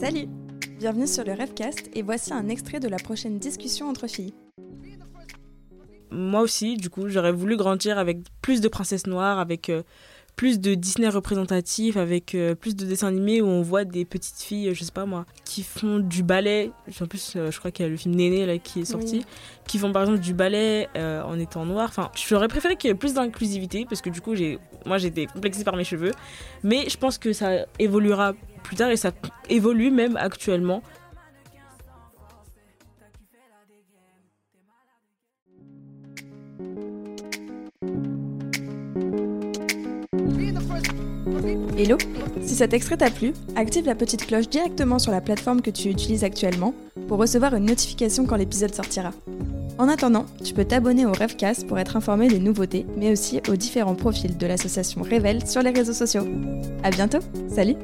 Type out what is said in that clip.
Salut Bienvenue sur le Rêvecast et voici un extrait de la prochaine discussion entre filles. Moi aussi, du coup, j'aurais voulu grandir avec plus de princesses noires, avec euh, plus de Disney représentatif, avec euh, plus de dessins animés où on voit des petites filles, je sais pas moi, qui font du ballet. En plus, euh, je crois qu'il y a le film Néné là, qui est sorti, Oui. qui font par exemple du ballet en étant noir. Enfin, j'aurais préféré qu'il y ait plus d'inclusivité parce que du coup, j'ai, moi j'étais complexée par mes cheveux. Mais je pense que ça évoluera plus tard et ça évolue même actuellement. Hello Si cet extrait t'a plu, active la petite cloche directement sur la plateforme que tu utilises actuellement pour recevoir une notification quand l'épisode sortira. En attendant, tu peux t'abonner au Rêvecast pour être informé des nouveautés, mais aussi aux différents profils de l'association Révèle sur les réseaux sociaux. À bientôt Salut